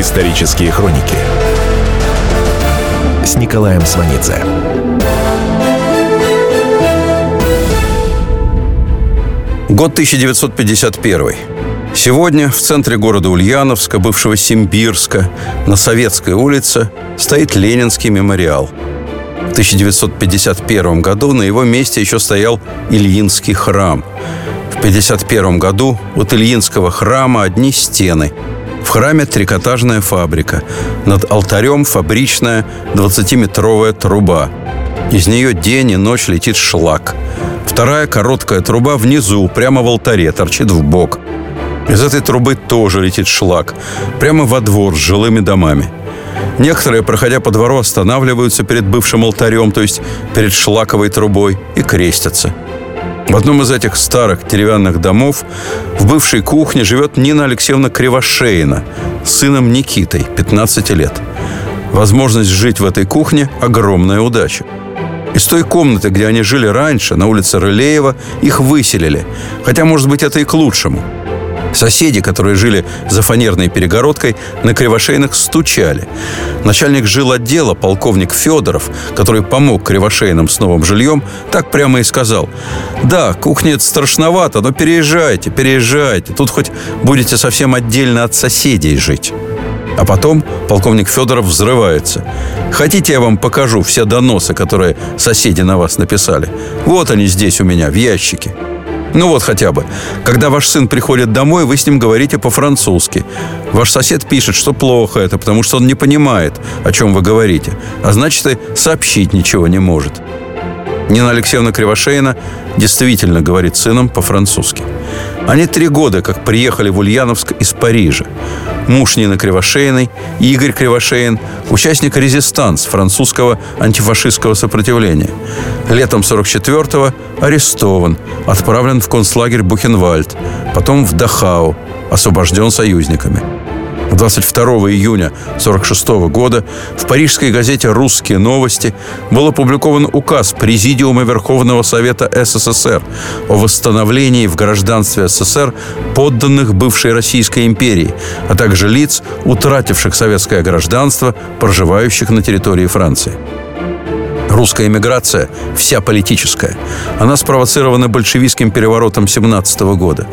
Исторические хроники с Николаем Сванидзе. Год 1951. Сегодня в центре города Ульяновска, бывшего Симбирска, на Советской улице, стоит Ленинский мемориал. В 1951 году на его месте еще стоял Ильинский храм. В 1951 году от Ильинского храма одни стены. В храме трикотажная фабрика. Над алтарем фабричная 20-метровая труба. Из нее день и ночь летит шлак – Вторая короткая труба внизу, прямо в алтаре, торчит в бок. Из этой трубы тоже летит шлак. Прямо во двор с жилыми домами. Некоторые, проходя по двору, останавливаются перед бывшим алтарем, то есть перед шлаковой трубой, и крестятся. В одном из этих старых деревянных домов в бывшей кухне живет Нина Алексеевна Кривошеина сыном Никитой, 15 лет. Возможность жить в этой кухне – огромная удача. Из той комнаты, где они жили раньше, на улице Рылеева, их выселили. Хотя, может быть, это и к лучшему. Соседи, которые жили за фанерной перегородкой, на Кривошейных стучали. Начальник жил отдела, полковник Федоров, который помог Кривошейным с новым жильем, так прямо и сказал. «Да, кухня это страшновато, но переезжайте, переезжайте. Тут хоть будете совсем отдельно от соседей жить». А потом полковник Федоров взрывается. Хотите, я вам покажу все доносы, которые соседи на вас написали? Вот они здесь у меня, в ящике. Ну вот хотя бы. Когда ваш сын приходит домой, вы с ним говорите по-французски. Ваш сосед пишет, что плохо это, потому что он не понимает, о чем вы говорите. А значит, и сообщить ничего не может. Нина Алексеевна Кривошеина действительно говорит сыном по-французски. Они три года как приехали в Ульяновск из Парижа. Муж Нины Кривошеиной, Игорь Кривошеин, участник резистанс французского антифашистского сопротивления. Летом 44-го арестован, отправлен в концлагерь Бухенвальд, потом в Дахау, освобожден союзниками. 22 июня 1946 года в парижской газете «Русские новости» был опубликован указ Президиума Верховного Совета СССР о восстановлении в гражданстве СССР подданных бывшей Российской империи, а также лиц, утративших советское гражданство, проживающих на территории Франции. Русская эмиграция, вся политическая, она спровоцирована большевистским переворотом 17 года.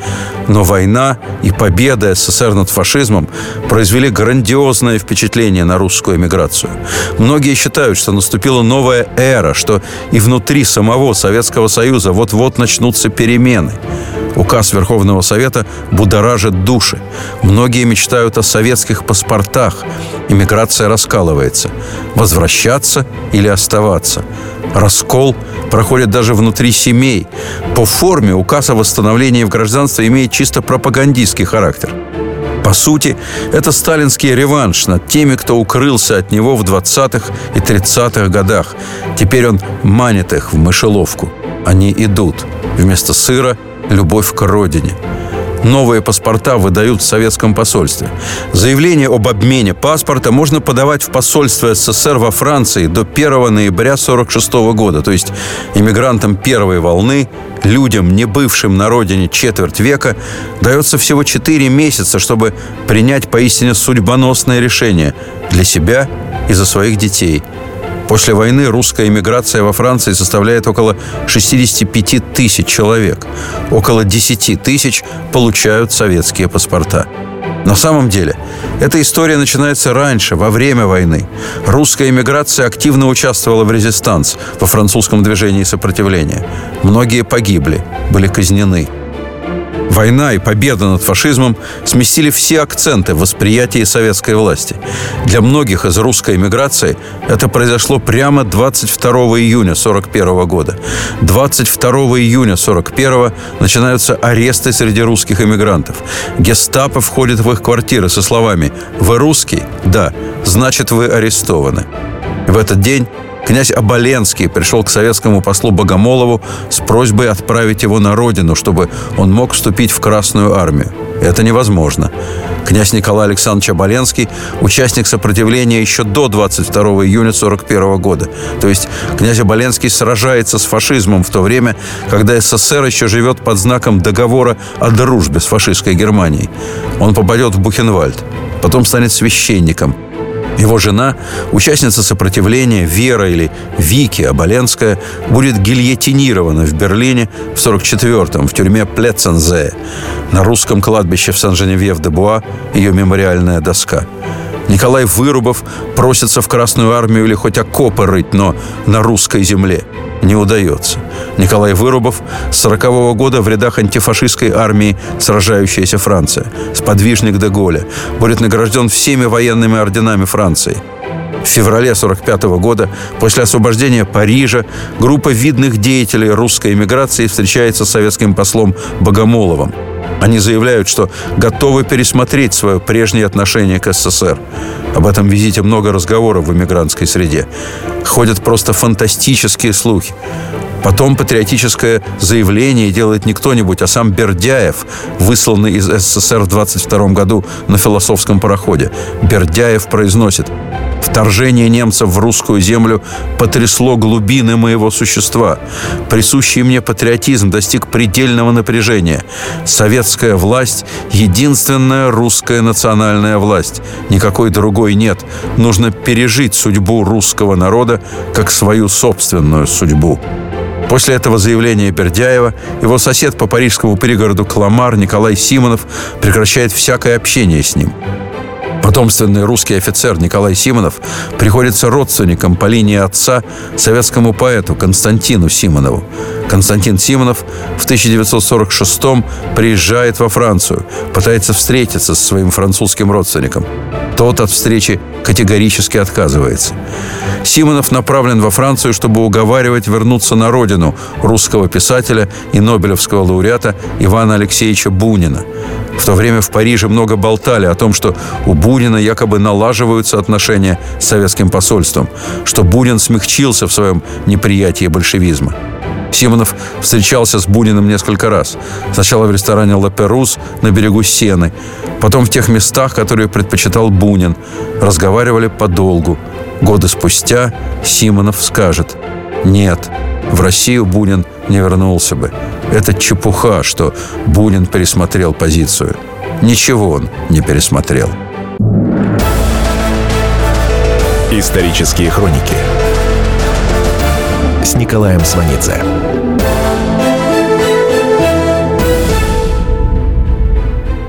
Но война и победа СССР над фашизмом произвели грандиозное впечатление на русскую эмиграцию. Многие считают, что наступила новая эра, что и внутри самого Советского Союза вот-вот начнутся перемены. Указ Верховного Совета будоражит души. Многие мечтают о советских паспортах. Иммиграция раскалывается. Возвращаться или оставаться. Раскол проходит даже внутри семей. По форме указ о восстановлении в гражданстве имеет чисто пропагандистский характер. По сути, это сталинский реванш над теми, кто укрылся от него в 20-х и 30-х годах. Теперь он манит их в мышеловку. Они идут. Вместо сыра любовь к родине. Новые паспорта выдают в советском посольстве. Заявление об обмене паспорта можно подавать в посольство СССР во Франции до 1 ноября 1946 года. То есть иммигрантам первой волны, людям, не бывшим на родине четверть века, дается всего 4 месяца, чтобы принять поистине судьбоносное решение для себя и за своих детей – После войны русская эмиграция во Франции составляет около 65 тысяч человек. Около 10 тысяч получают советские паспорта. На самом деле, эта история начинается раньше, во время войны. Русская эмиграция активно участвовала в резистанс, во французском движении сопротивления. Многие погибли, были казнены. Война и победа над фашизмом сместили все акценты в восприятии советской власти. Для многих из русской эмиграции это произошло прямо 22 июня 1941 года. 22 июня 1941 начинаются аресты среди русских эмигрантов. Гестапо входит в их квартиры со словами «Вы русский? Да. Значит, вы арестованы». В этот день Князь Оболенский пришел к советскому послу Богомолову с просьбой отправить его на родину, чтобы он мог вступить в Красную армию. Это невозможно. Князь Николай Александрович Оболенский – участник сопротивления еще до 22 июня 1941 года. То есть князь Оболенский сражается с фашизмом в то время, когда СССР еще живет под знаком договора о дружбе с фашистской Германией. Он попадет в Бухенвальд. потом станет священником. Его жена, участница сопротивления Вера или Вики Оболенская, будет гильотинирована в Берлине в 44-м в тюрьме Плецензе. На русском кладбище в Сан-Женевьев-де-Буа ее мемориальная доска. Николай Вырубов просится в Красную армию или хоть окопы рыть, но на русской земле – не удается. Николай Вырубов с 40 года в рядах антифашистской армии сражающаяся Франция, сподвижник Деголя, будет награжден всеми военными орденами Франции. В феврале 1945 года, после освобождения Парижа, группа видных деятелей русской эмиграции встречается с советским послом Богомоловым – они заявляют, что готовы пересмотреть свое прежнее отношение к СССР. Об этом визите много разговоров в иммигрантской среде. Ходят просто фантастические слухи. Потом патриотическое заявление делает не кто-нибудь, а сам Бердяев, высланный из СССР в 22 году на философском пароходе. Бердяев произносит Вторжение немцев в русскую землю потрясло глубины моего существа. Присущий мне патриотизм достиг предельного напряжения. Советская власть – единственная русская национальная власть. Никакой другой нет. Нужно пережить судьбу русского народа как свою собственную судьбу. После этого заявления Бердяева его сосед по парижскому пригороду Кламар Николай Симонов прекращает всякое общение с ним. Потомственный русский офицер Николай Симонов приходится родственником по линии отца советскому поэту Константину Симонову. Константин Симонов в 1946 приезжает во Францию, пытается встретиться со своим французским родственником. Тот от встречи категорически отказывается. Симонов направлен во Францию, чтобы уговаривать вернуться на родину русского писателя и нобелевского лауреата Ивана Алексеевича Бунина. В то время в Париже много болтали о том, что у Бунина якобы налаживаются отношения с советским посольством, что Бунин смягчился в своем неприятии большевизма. Симонов встречался с Буниным несколько раз. Сначала в ресторане «Ла Перус» на берегу Сены, потом в тех местах, которые предпочитал Бунин. Разговаривали подолгу. Годы спустя Симонов скажет «Нет, в Россию Бунин не вернулся бы. Это чепуха, что Бунин пересмотрел позицию. Ничего он не пересмотрел». Исторические хроники с Николаем Сванидзе.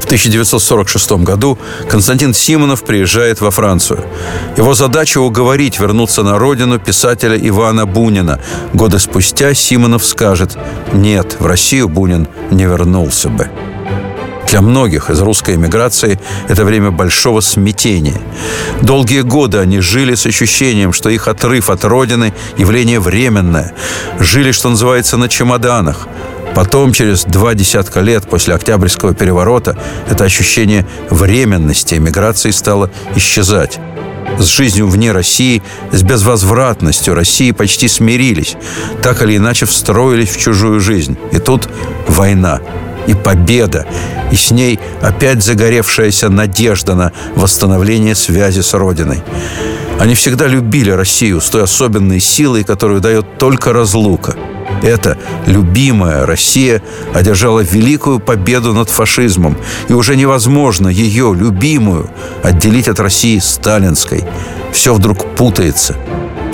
1946 году Константин Симонов приезжает во Францию. Его задача уговорить вернуться на родину писателя Ивана Бунина. Годы спустя Симонов скажет «Нет, в Россию Бунин не вернулся бы». Для многих из русской эмиграции это время большого смятения. Долгие годы они жили с ощущением, что их отрыв от родины – явление временное. Жили, что называется, на чемоданах. Потом, через два десятка лет после Октябрьского переворота, это ощущение временности эмиграции стало исчезать с жизнью вне России, с безвозвратностью России почти смирились, так или иначе встроились в чужую жизнь. И тут война и победа, и с ней опять загоревшаяся надежда на восстановление связи с Родиной. Они всегда любили Россию с той особенной силой, которую дает только разлука. Эта любимая Россия одержала великую победу над фашизмом, и уже невозможно ее, любимую, отделить от России сталинской. Все вдруг путается –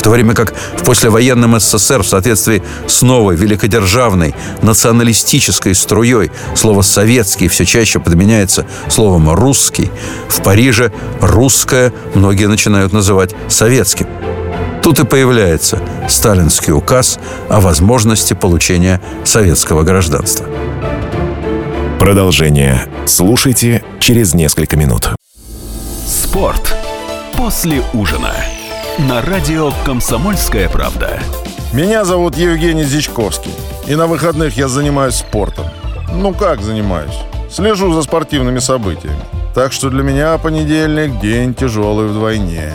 то время как в послевоенном СССР в соответствии с новой великодержавной националистической струей слово «советский» все чаще подменяется словом «русский», в Париже «русское» многие начинают называть «советским». Тут и появляется сталинский указ о возможности получения советского гражданства. Продолжение слушайте через несколько минут. Спорт после ужина на радио «Комсомольская правда». Меня зовут Евгений Зичковский. И на выходных я занимаюсь спортом. Ну как занимаюсь? Слежу за спортивными событиями. Так что для меня понедельник – день тяжелый вдвойне.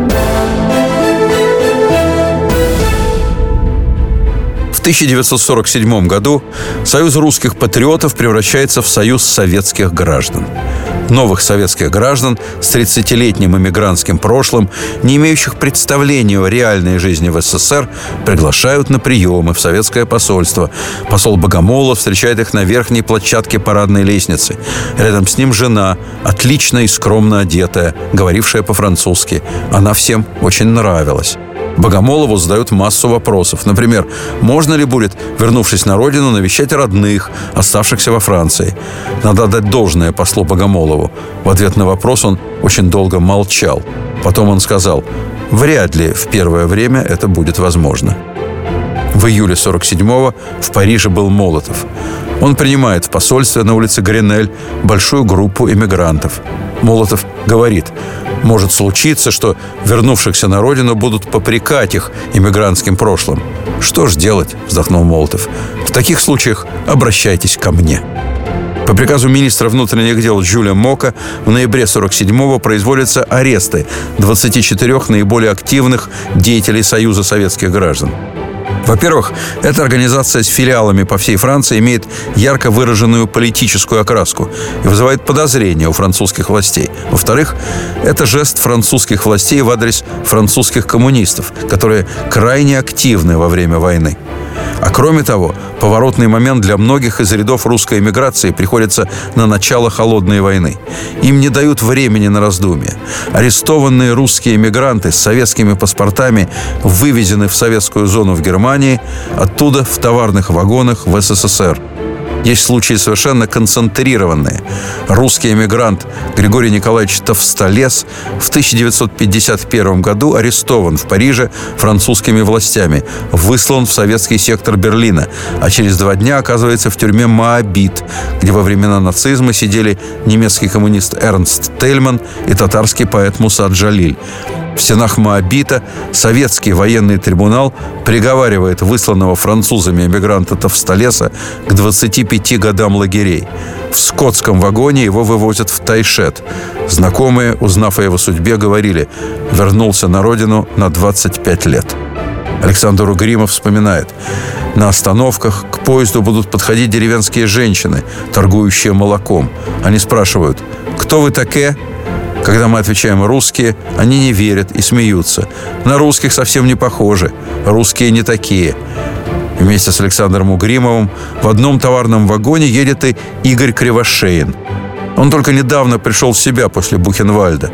1947 году Союз русских патриотов превращается в Союз советских граждан. Новых советских граждан с 30-летним иммигрантским прошлым, не имеющих представления о реальной жизни в СССР, приглашают на приемы в советское посольство. Посол Богомолов встречает их на верхней площадке парадной лестницы. Рядом с ним жена, отлично и скромно одетая, говорившая по-французски. Она всем очень нравилась. Богомолову задают массу вопросов. Например, можно ли будет, вернувшись на родину, навещать родных, оставшихся во Франции? Надо дать должное послу Богомолову. В ответ на вопрос он очень долго молчал. Потом он сказал, вряд ли в первое время это будет возможно. В июле 47-го в Париже был Молотов. Он принимает в посольстве на улице Гринель большую группу эмигрантов. Молотов говорит, может случиться, что вернувшихся на родину будут попрекать их иммигрантским прошлым. Что ж делать, вздохнул Молотов. В таких случаях обращайтесь ко мне. По приказу министра внутренних дел Джуля Мока в ноябре 47-го производятся аресты 24 наиболее активных деятелей Союза советских граждан. Во-первых, эта организация с филиалами по всей Франции имеет ярко выраженную политическую окраску и вызывает подозрения у французских властей. Во-вторых, это жест французских властей в адрес французских коммунистов, которые крайне активны во время войны. А кроме того, поворотный момент для многих из рядов русской эмиграции приходится на начало холодной войны. Им не дают времени на раздумье. Арестованные русские эмигранты с советскими паспортами вывезены в советскую зону в Германии, оттуда в товарных вагонах в СССР. Есть случаи совершенно концентрированные. Русский эмигрант Григорий Николаевич Товстолес в 1951 году арестован в Париже французскими властями, выслан в советский сектор Берлина, а через два дня оказывается в тюрьме Моабит, где во времена нацизма сидели немецкий коммунист Эрнст Тельман и татарский поэт Муса Джалиль. В стенах Моабита советский военный трибунал приговаривает высланного французами эмигранта Товстолеса к 25 годам лагерей. В скотском вагоне его вывозят в Тайшет. Знакомые, узнав о его судьбе, говорили «вернулся на родину на 25 лет». Александр Угримов вспоминает. На остановках к поезду будут подходить деревенские женщины, торгующие молоком. Они спрашивают, кто вы такие? Когда мы отвечаем «русские», они не верят и смеются. На русских совсем не похожи. Русские не такие. Вместе с Александром Угримовым в одном товарном вагоне едет и Игорь Кривошеин – он только недавно пришел в себя после Бухенвальда.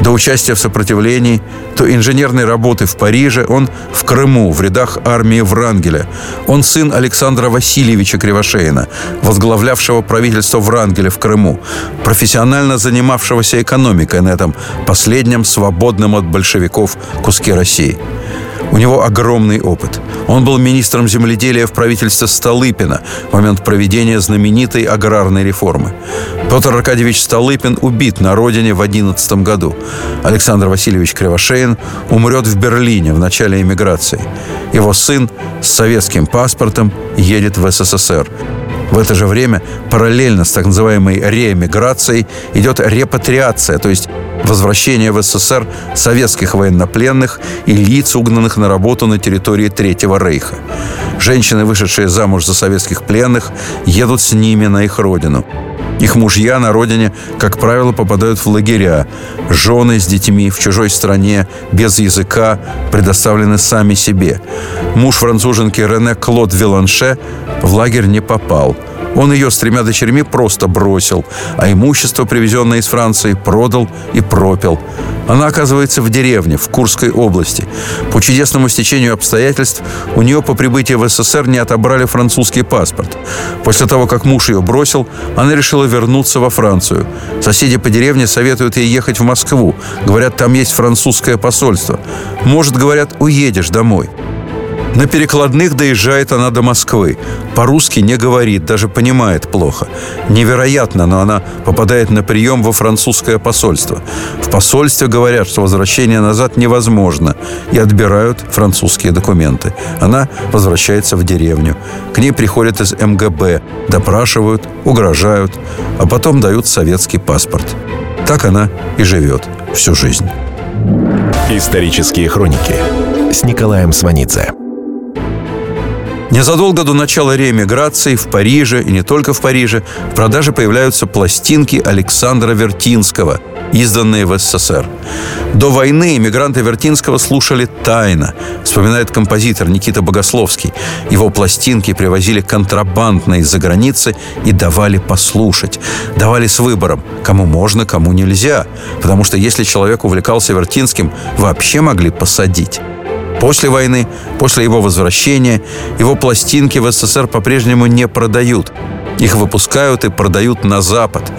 До участия в сопротивлении, то инженерной работы в Париже, он в Крыму, в рядах армии Врангеля. Он сын Александра Васильевича Кривошеина, возглавлявшего правительство Врангеля в Крыму, профессионально занимавшегося экономикой на этом последнем свободном от большевиков куске России. У него огромный опыт. Он был министром земледелия в правительстве Столыпина в момент проведения знаменитой аграрной реформы. Петр Аркадьевич Столыпин убит на родине в 11 году. Александр Васильевич Кривошеин умрет в Берлине в начале эмиграции. Его сын с советским паспортом едет в СССР. В это же время параллельно с так называемой реэмиграцией идет репатриация, то есть возвращение в СССР советских военнопленных и лиц, угнанных на работу на территории Третьего Рейха. Женщины, вышедшие замуж за советских пленных, едут с ними на их родину. Их мужья на родине, как правило, попадают в лагеря. Жены с детьми в чужой стране, без языка, предоставлены сами себе. Муж француженки Рене Клод Виланше в лагерь не попал – он ее с тремя дочерьми просто бросил, а имущество, привезенное из Франции, продал и пропил. Она оказывается в деревне, в Курской области. По чудесному стечению обстоятельств у нее по прибытии в СССР не отобрали французский паспорт. После того, как муж ее бросил, она решила вернуться во Францию. Соседи по деревне советуют ей ехать в Москву. Говорят, там есть французское посольство. Может, говорят, уедешь домой. На перекладных доезжает она до Москвы. По-русски не говорит, даже понимает плохо. Невероятно, но она попадает на прием во французское посольство. В посольстве говорят, что возвращение назад невозможно и отбирают французские документы. Она возвращается в деревню. К ней приходят из МГБ, допрашивают, угрожают, а потом дают советский паспорт. Так она и живет всю жизнь. Исторические хроники с Николаем Сванидзе. Незадолго до начала реэмиграции в Париже, и не только в Париже, в продаже появляются пластинки Александра Вертинского, изданные в СССР. До войны иммигранты Вертинского слушали тайно, вспоминает композитор Никита Богословский. Его пластинки привозили контрабандно из-за границы и давали послушать. Давали с выбором, кому можно, кому нельзя. Потому что если человек увлекался Вертинским, вообще могли посадить. После войны, после его возвращения, его пластинки в СССР по-прежнему не продают. Их выпускают и продают на Запад.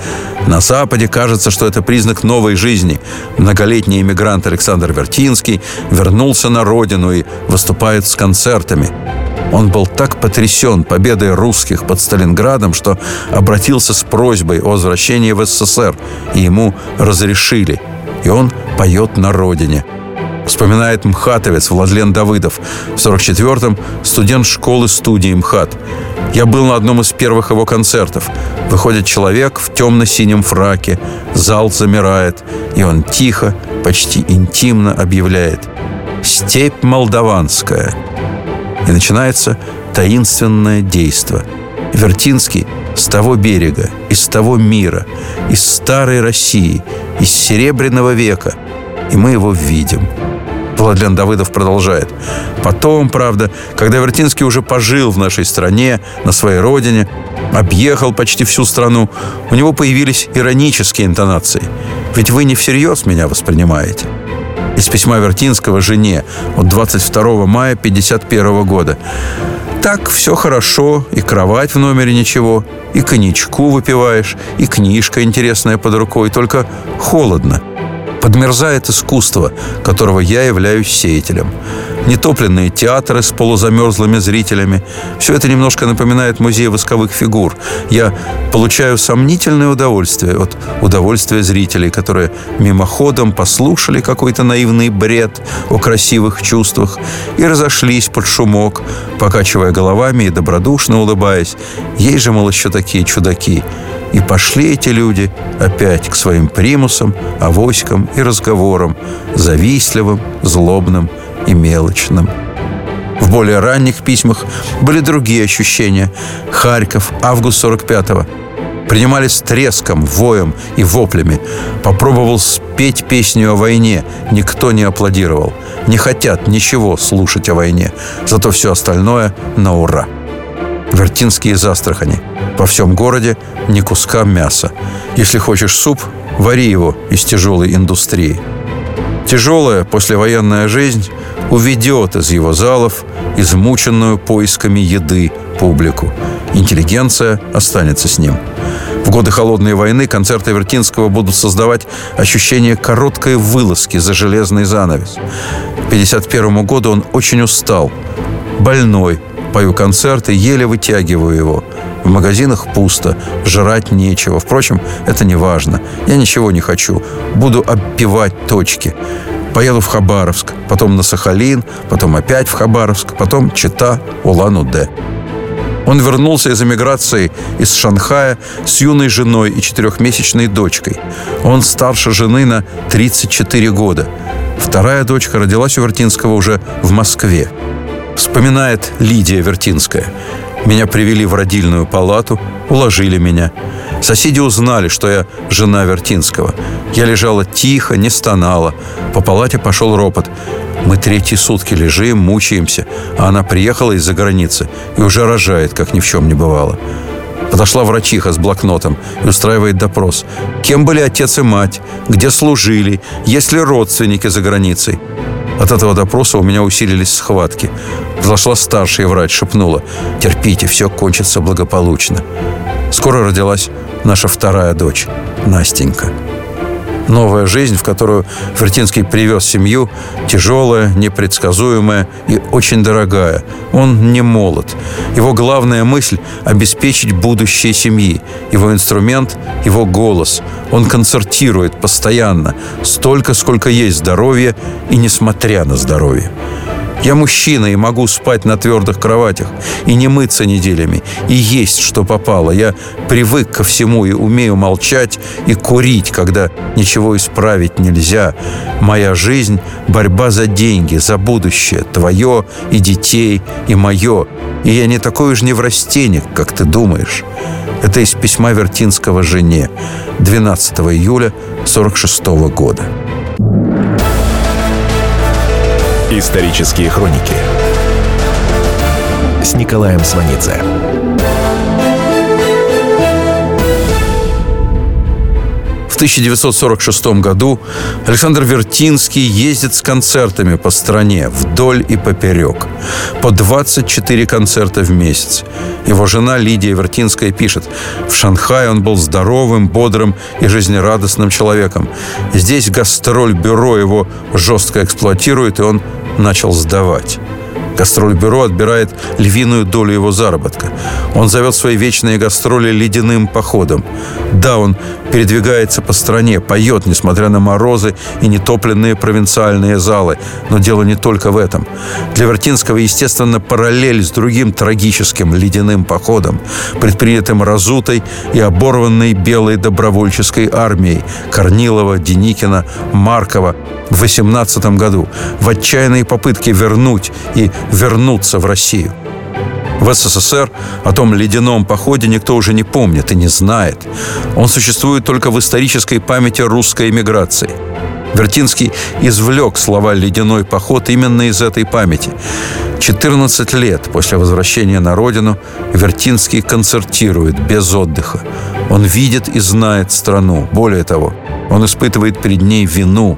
На Западе кажется, что это признак новой жизни. Многолетний иммигрант Александр Вертинский вернулся на родину и выступает с концертами. Он был так потрясен победой русских под Сталинградом, что обратился с просьбой о возвращении в СССР, и ему разрешили. И он поет на родине – Вспоминает МХАТовец Владлен Давыдов. В 44-м студент школы-студии МХАТ. Я был на одном из первых его концертов. Выходит человек в темно-синем фраке. Зал замирает. И он тихо, почти интимно объявляет «Степь молдаванская». И начинается таинственное действо. Вертинский с того берега, из того мира, из старой России, из Серебряного века. И мы его видим – Владлен Давыдов продолжает. Потом, правда, когда Вертинский уже пожил в нашей стране, на своей родине, объехал почти всю страну, у него появились иронические интонации. Ведь вы не всерьез меня воспринимаете. Из письма Вертинского жене от 22 мая 1951 года. Так все хорошо, и кровать в номере ничего, и коньячку выпиваешь, и книжка интересная под рукой, только холодно – подмерзает искусство, которого я являюсь сеятелем. Нетопленные театры с полузамерзлыми зрителями. Все это немножко напоминает музей восковых фигур. Я получаю сомнительное удовольствие от удовольствия зрителей, которые мимоходом послушали какой-то наивный бред о красивых чувствах и разошлись под шумок, покачивая головами и добродушно улыбаясь. Ей же, мол, еще такие чудаки. И пошли эти люди опять к своим примусам, авоськам и разговорам, завистливым, злобным и мелочным. В более ранних письмах были другие ощущения. Харьков, август 45-го. Принимали с треском, воем и воплями. Попробовал спеть песню о войне. Никто не аплодировал. Не хотят ничего слушать о войне. Зато все остальное на ура. Вертинский из Астрахани. По всем городе ни куска мяса. Если хочешь суп, вари его из тяжелой индустрии. Тяжелая послевоенная жизнь уведет из его залов измученную поисками еды публику. Интеллигенция останется с ним. В годы Холодной войны концерты Вертинского будут создавать ощущение короткой вылазки за железный занавес. К 1951 году он очень устал, больной, пою концерты, еле вытягиваю его. В магазинах пусто, жрать нечего. Впрочем, это не важно. Я ничего не хочу. Буду обпивать точки. Поеду в Хабаровск, потом на Сахалин, потом опять в Хабаровск, потом Чита, Улан-Удэ. Он вернулся из эмиграции из Шанхая с юной женой и четырехмесячной дочкой. Он старше жены на 34 года. Вторая дочка родилась у Вертинского уже в Москве. Вспоминает Лидия Вертинская. Меня привели в родильную палату, уложили меня. Соседи узнали, что я жена Вертинского. Я лежала тихо, не стонала. По палате пошел ропот. Мы третьи сутки лежим, мучаемся, а она приехала из-за границы и уже рожает, как ни в чем не бывало. Подошла врачиха с блокнотом и устраивает допрос. Кем были отец и мать? Где служили? Есть ли родственники за границей? От этого допроса у меня усилились схватки. Зашла старшая врач, шепнула. «Терпите, все кончится благополучно». Скоро родилась наша вторая дочь, Настенька. Новая жизнь, в которую Фертинский привез семью, тяжелая, непредсказуемая и очень дорогая. Он не молод. Его главная мысль – обеспечить будущее семьи. Его инструмент – его голос. Он концертирует постоянно, столько, сколько есть здоровье и несмотря на здоровье. Я мужчина и могу спать на твердых кроватях, и не мыться неделями, и есть, что попало. Я привык ко всему и умею молчать и курить, когда ничего исправить нельзя. Моя жизнь — борьба за деньги, за будущее, твое и детей, и мое. И я не такой уж неврастенник, как ты думаешь. Это из письма Вертинского жене 12 июля 46 года. Исторические хроники с Николаем Сванидзе. В 1946 году Александр Вертинский ездит с концертами по стране вдоль и поперек. По 24 концерта в месяц. Его жена Лидия Вертинская пишет, в Шанхае он был здоровым, бодрым и жизнерадостным человеком. Здесь гастроль-бюро его жестко эксплуатирует, и он начал сдавать. Гастроль-бюро отбирает львиную долю его заработка. Он зовет свои вечные гастроли ледяным походом. Да, он передвигается по стране, поет, несмотря на морозы и нетопленные провинциальные залы. Но дело не только в этом. Для Вертинского, естественно, параллель с другим трагическим ледяным походом, предпринятым Разутой и оборванной белой добровольческой армией Корнилова, Деникина, Маркова в 18 году в отчаянной попытке вернуть и вернуться в Россию. В СССР о том ледяном походе никто уже не помнит и не знает. Он существует только в исторической памяти русской эмиграции. Вертинский извлек слова «ледяной поход» именно из этой памяти. 14 лет после возвращения на родину Вертинский концертирует без отдыха. Он видит и знает страну. Более того, он испытывает перед ней вину.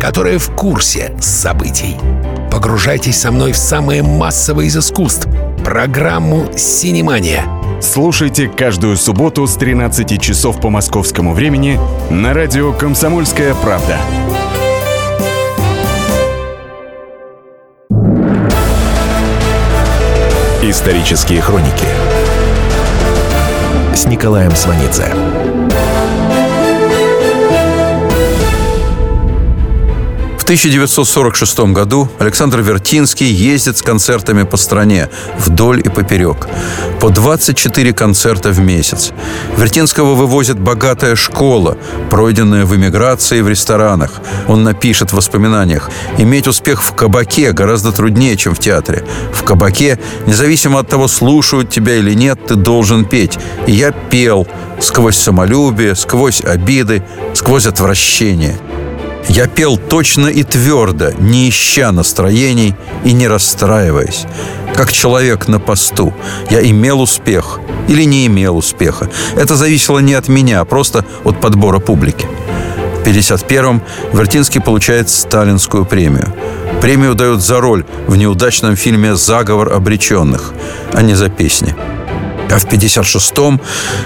которые в курсе событий. Погружайтесь со мной в самое массовое из искусств — программу «Синемания». Слушайте каждую субботу с 13 часов по московскому времени на радио «Комсомольская правда». Исторические хроники с Николаем Сванидзе. 1946 году Александр Вертинский ездит с концертами по стране вдоль и поперек. По 24 концерта в месяц. Вертинского вывозит богатая школа, пройденная в эмиграции в ресторанах. Он напишет в воспоминаниях «Иметь успех в кабаке гораздо труднее, чем в театре. В кабаке, независимо от того, слушают тебя или нет, ты должен петь. И я пел сквозь самолюбие, сквозь обиды, сквозь отвращение». Я пел точно и твердо, не ища настроений и не расстраиваясь. Как человек на посту. Я имел успех или не имел успеха. Это зависело не от меня, а просто от подбора публики. В 1951-м Вертинский получает Сталинскую премию. Премию дают за роль в неудачном фильме «Заговор обреченных», а не за песни. А в 1956-м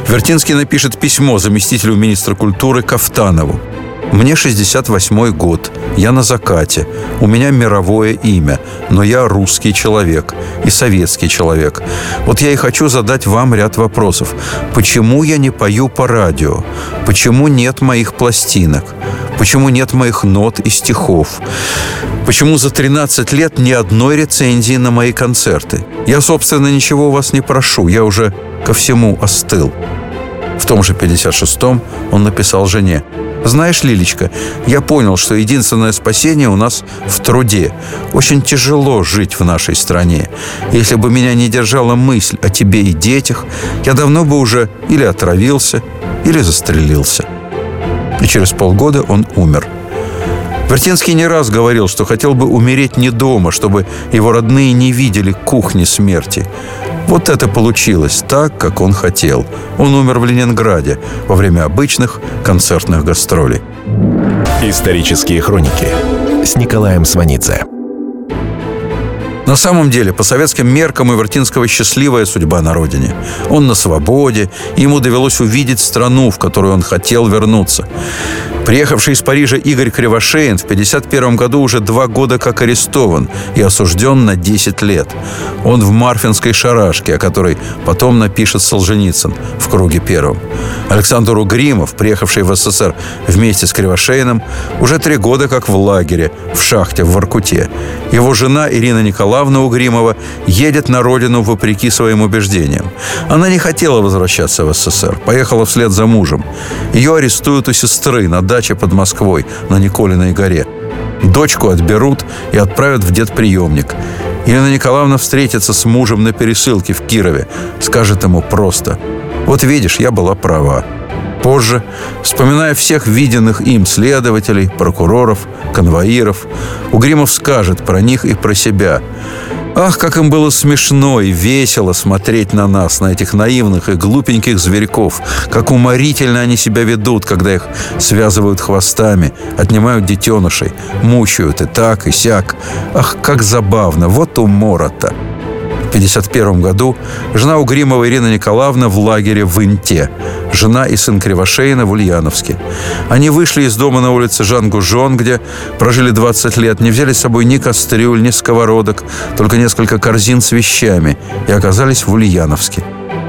Вертинский напишет письмо заместителю министра культуры Кафтанову. Мне 68 год, я на закате, у меня мировое имя, но я русский человек и советский человек. Вот я и хочу задать вам ряд вопросов. Почему я не пою по радио? Почему нет моих пластинок? Почему нет моих нот и стихов? Почему за 13 лет ни одной рецензии на мои концерты? Я, собственно, ничего у вас не прошу, я уже ко всему остыл. В том же 56-м он написал жене знаешь, Лилечка, я понял, что единственное спасение у нас в труде. Очень тяжело жить в нашей стране. Если бы меня не держала мысль о тебе и детях, я давно бы уже или отравился, или застрелился. И через полгода он умер. Вертинский не раз говорил, что хотел бы умереть не дома, чтобы его родные не видели кухни смерти. Вот это получилось так, как он хотел. Он умер в Ленинграде во время обычных концертных гастролей. Исторические хроники с Николаем Сванидзе. На самом деле, по советским меркам у Вертинского счастливая судьба на родине. Он на свободе, ему довелось увидеть страну, в которую он хотел вернуться. Приехавший из Парижа Игорь Кривошеин в 1951 году уже два года как арестован и осужден на 10 лет. Он в Марфинской шарашке, о которой потом напишет Солженицын в «Круге первом». Александр Угримов, приехавший в СССР вместе с Кривошеиным, уже три года как в лагере, в шахте в Воркуте. Его жена Ирина Николаевна Угримова едет на родину вопреки своим убеждениям. Она не хотела возвращаться в СССР, поехала вслед за мужем. Ее арестуют у сестры на даче под Москвой на Николиной горе. Дочку отберут и отправят в детприемник. Елена Николаевна встретится с мужем на пересылке в Кирове. Скажет ему просто «Вот видишь, я была права». Позже, вспоминая всех виденных им следователей, прокуроров, конвоиров, Угримов скажет про них и про себя – Ах, как им было смешно и весело смотреть на нас, на этих наивных и глупеньких зверьков. Как уморительно они себя ведут, когда их связывают хвостами, отнимают детенышей, мучают и так, и сяк. Ах, как забавно, вот умора-то. 1951 году жена Угримова Ирина Николаевна в лагере в Инте, жена и сын Кривошеина в Ульяновске. Они вышли из дома на улице Жан-Гужон, где прожили 20 лет, не взяли с собой ни кастрюль, ни сковородок, только несколько корзин с вещами и оказались в Ульяновске.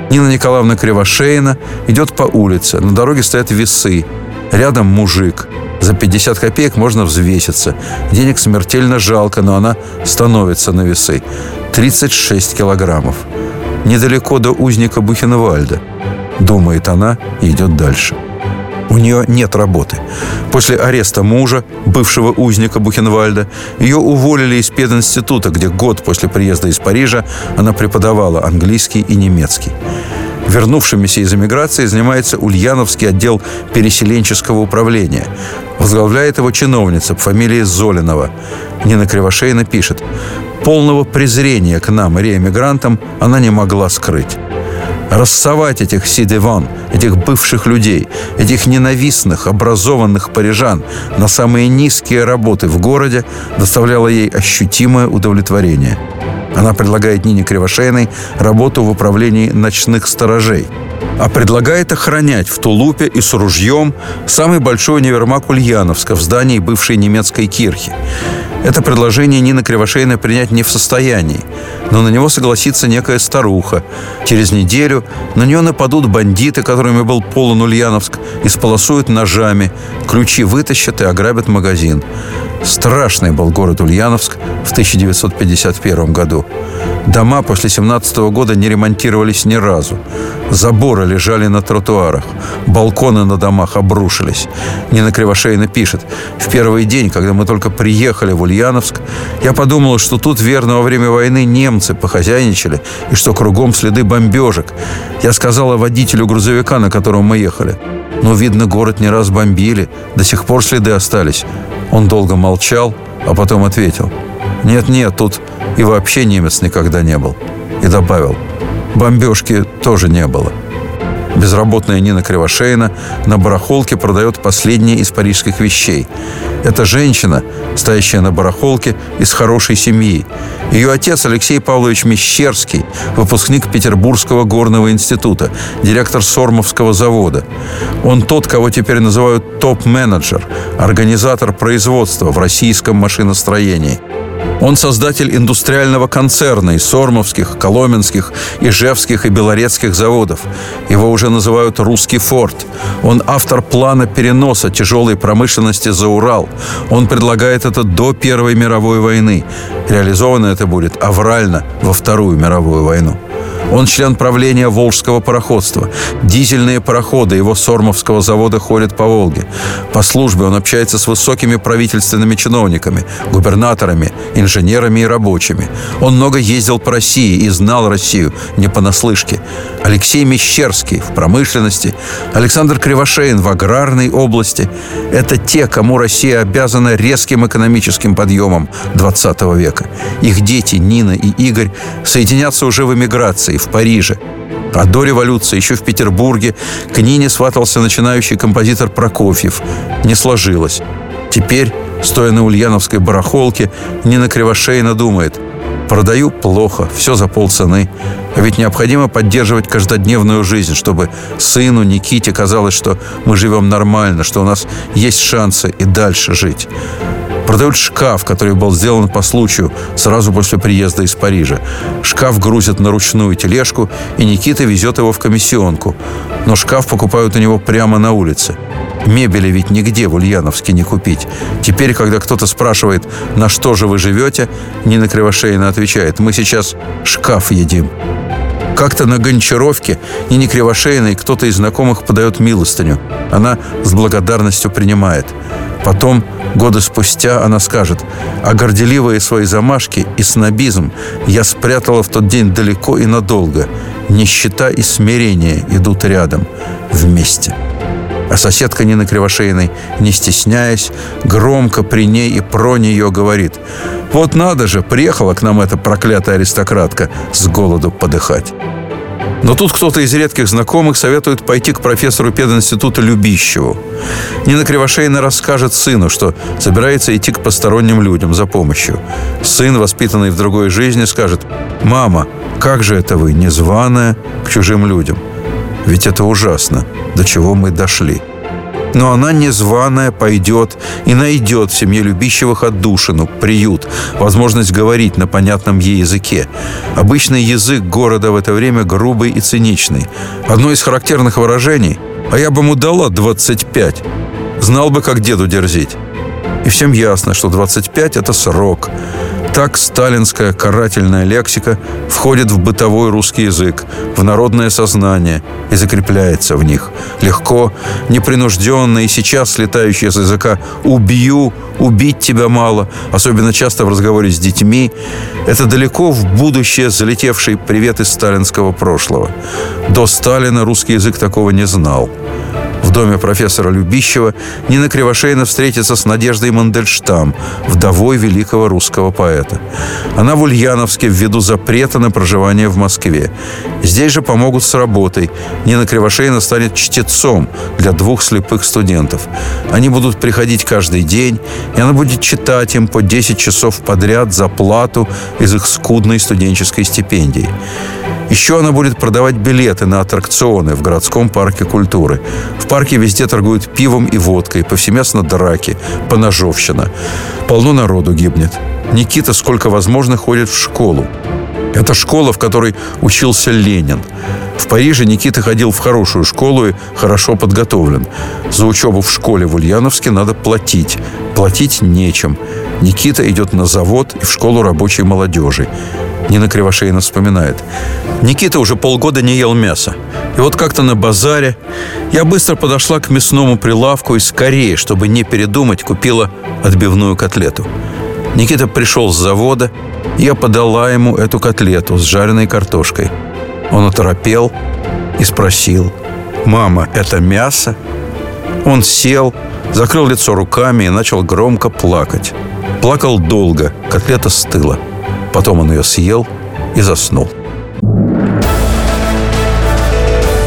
Нина Николаевна Кривошеина идет по улице, на дороге стоят весы, рядом мужик. За 50 копеек можно взвеситься. Денег смертельно жалко, но она становится на весы. 36 килограммов. Недалеко до узника Бухенвальда. Думает она и идет дальше. У нее нет работы. После ареста мужа, бывшего узника Бухенвальда, ее уволили из пединститута, где год после приезда из Парижа она преподавала английский и немецкий. Вернувшимися из эмиграции занимается Ульяновский отдел переселенческого управления. Возглавляет его чиновница по фамилии Золинова. Нина Кривошеина пишет. Полного презрения к нам, реэмигрантам, она не могла скрыть. Рассовать этих сидеван, этих бывших людей, этих ненавистных, образованных парижан на самые низкие работы в городе доставляло ей ощутимое удовлетворение. Она предлагает Нине Кривошеиной работу в управлении ночных сторожей – а предлагает охранять в Тулупе и с ружьем самый большой универмаг Ульяновска в здании бывшей немецкой кирхи. Это предложение Нина Кривошейна принять не в состоянии, но на него согласится некая старуха. Через неделю на нее нападут бандиты, которыми был полон Ульяновск, и сполосуют ножами, ключи вытащат и ограбят магазин. Страшный был город Ульяновск в 1951 году. Дома после 17 года не ремонтировались ни разу. Заборы лежали на тротуарах. Балконы на домах обрушились. Нина Кривошеина пишет. В первый день, когда мы только приехали в Ульяновск, я подумала, что тут верно во время войны немцы похозяйничали и что кругом следы бомбежек. Я сказала водителю грузовика, на котором мы ехали. Но, видно, город не раз бомбили. До сих пор следы остались. Он долго молчал, а потом ответил. Нет-нет, тут и вообще немец никогда не был. И добавил, бомбежки тоже не было. Безработная Нина Кривошеина на барахолке продает последние из парижских вещей. Это женщина, стоящая на барахолке, из хорошей семьи. Ее отец Алексей Павлович Мещерский, выпускник Петербургского горного института, директор Сормовского завода. Он тот, кого теперь называют топ-менеджер, организатор производства в российском машиностроении – он создатель индустриального концерна из Сормовских, Коломенских, Ижевских и Белорецких заводов. Его уже называют «русский форт». Он автор плана переноса тяжелой промышленности за Урал. Он предлагает это до Первой мировой войны. Реализовано это будет аврально во Вторую мировую войну. Он член правления Волжского пароходства. Дизельные пароходы его Сормовского завода ходят по Волге. По службе он общается с высокими правительственными чиновниками, губернаторами, инженерами и рабочими. Он много ездил по России и знал Россию не понаслышке. Алексей Мещерский в промышленности, Александр Кривошеин в аграрной области – это те, кому Россия обязана резким экономическим подъемом XX века. Их дети Нина и Игорь соединятся уже в эмиграции революции в Париже. А до революции еще в Петербурге к Нине сватался начинающий композитор Прокофьев. Не сложилось. Теперь, стоя на Ульяновской барахолке, Нина Кривошеина думает, Продаю плохо, все за полцены. А ведь необходимо поддерживать каждодневную жизнь, чтобы сыну Никите казалось, что мы живем нормально, что у нас есть шансы и дальше жить. Продают шкаф, который был сделан по случаю сразу после приезда из Парижа. Шкаф грузят на ручную тележку, и Никита везет его в комиссионку. Но шкаф покупают у него прямо на улице. Мебели ведь нигде в Ульяновске не купить. Теперь, когда кто-то спрашивает, на что же вы живете, Нина Кривошеина отвечает, мы сейчас шкаф едим. Как-то на Гончаровке Нине Кривошеиной кто-то из знакомых подает милостыню. Она с благодарностью принимает. Потом, годы спустя, она скажет, а горделивые свои замашки и снобизм я спрятала в тот день далеко и надолго. Нищета и смирение идут рядом, вместе. А соседка Нины Кривошеиной, не стесняясь, громко при ней и про нее говорит. Вот надо же, приехала к нам эта проклятая аристократка с голоду подыхать. Но тут кто-то из редких знакомых советует пойти к профессору пединститута Любищеву. Нина Кривошеина расскажет сыну, что собирается идти к посторонним людям за помощью. Сын, воспитанный в другой жизни, скажет «Мама, как же это вы, незваная, к чужим людям?» Ведь это ужасно, до чего мы дошли. Но она незваная пойдет и найдет в семье любящих отдушину, приют, возможность говорить на понятном ей языке. Обычный язык города в это время грубый и циничный. Одно из характерных выражений «А я бы ему дала 25». Знал бы, как деду дерзить. И всем ясно, что 25 – это срок. Так сталинская карательная лексика входит в бытовой русский язык, в народное сознание и закрепляется в них. Легко, непринужденно и сейчас слетающее с языка «убью», «убить тебя мало», особенно часто в разговоре с детьми, это далеко в будущее залетевший привет из сталинского прошлого. До Сталина русский язык такого не знал в доме профессора Любищева Нина Кривошеина встретится с Надеждой Мандельштам, вдовой великого русского поэта. Она в Ульяновске ввиду запрета на проживание в Москве. Здесь же помогут с работой. Нина Кривошеина станет чтецом для двух слепых студентов. Они будут приходить каждый день, и она будет читать им по 10 часов подряд за плату из их скудной студенческой стипендии. Еще она будет продавать билеты на аттракционы в городском парке культуры. В парке везде торгуют пивом и водкой, повсеместно драки, поножовщина. Полно народу гибнет. Никита сколько возможно ходит в школу. Это школа, в которой учился Ленин. В Париже Никита ходил в хорошую школу и хорошо подготовлен. За учебу в школе в Ульяновске надо платить. Платить нечем. Никита идет на завод и в школу рабочей молодежи. Нина Кривошеина вспоминает. Никита уже полгода не ел мясо. И вот как-то на базаре я быстро подошла к мясному прилавку и скорее, чтобы не передумать, купила отбивную котлету. Никита пришел с завода, и я подала ему эту котлету с жареной картошкой. Он оторопел и спросил, «Мама, это мясо?» Он сел, закрыл лицо руками и начал громко плакать. Плакал долго, котлета стыла. Потом он ее съел и заснул.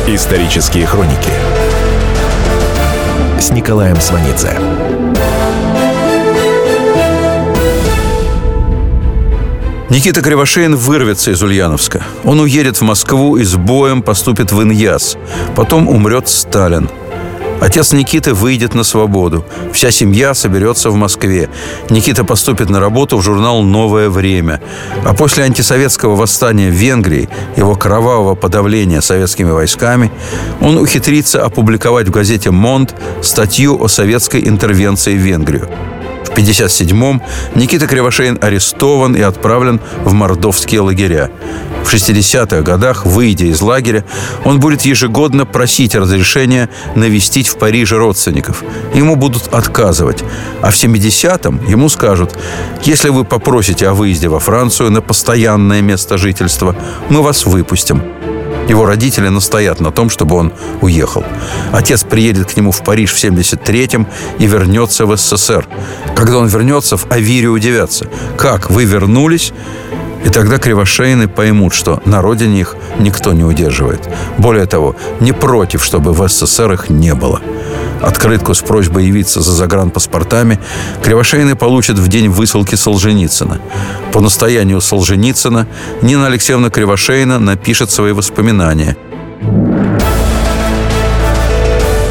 Исторические хроники с Николаем Сванидзе. Никита Кривошеин вырвется из Ульяновска. Он уедет в Москву и с боем поступит в Иньяс. Потом умрет Сталин. Отец Никиты выйдет на свободу. Вся семья соберется в Москве. Никита поступит на работу в журнал «Новое время». А после антисоветского восстания в Венгрии, его кровавого подавления советскими войсками, он ухитрится опубликовать в газете «Монт» статью о советской интервенции в Венгрию. В 1957-м Никита Кривошеин арестован и отправлен в мордовские лагеря. В 60-х годах, выйдя из лагеря, он будет ежегодно просить разрешения навестить в Париже родственников. Ему будут отказывать. А в 70-м ему скажут, если вы попросите о выезде во Францию на постоянное место жительства, мы вас выпустим. Его родители настоят на том, чтобы он уехал. Отец приедет к нему в Париж в 73-м и вернется в СССР. Когда он вернется, в Авире удивятся. Как? Вы вернулись? И тогда кривошеины поймут, что на родине их никто не удерживает. Более того, не против, чтобы в СССР их не было. Открытку с просьбой явиться за загранпаспортами Кривошеины получат в день высылки Солженицына. По настоянию Солженицына Нина Алексеевна Кривошеина напишет свои воспоминания.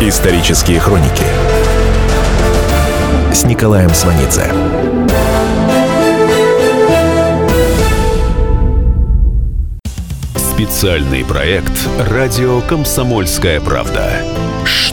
Исторические хроники с Николаем Сванидзе. Специальный проект «Радио Комсомольская правда».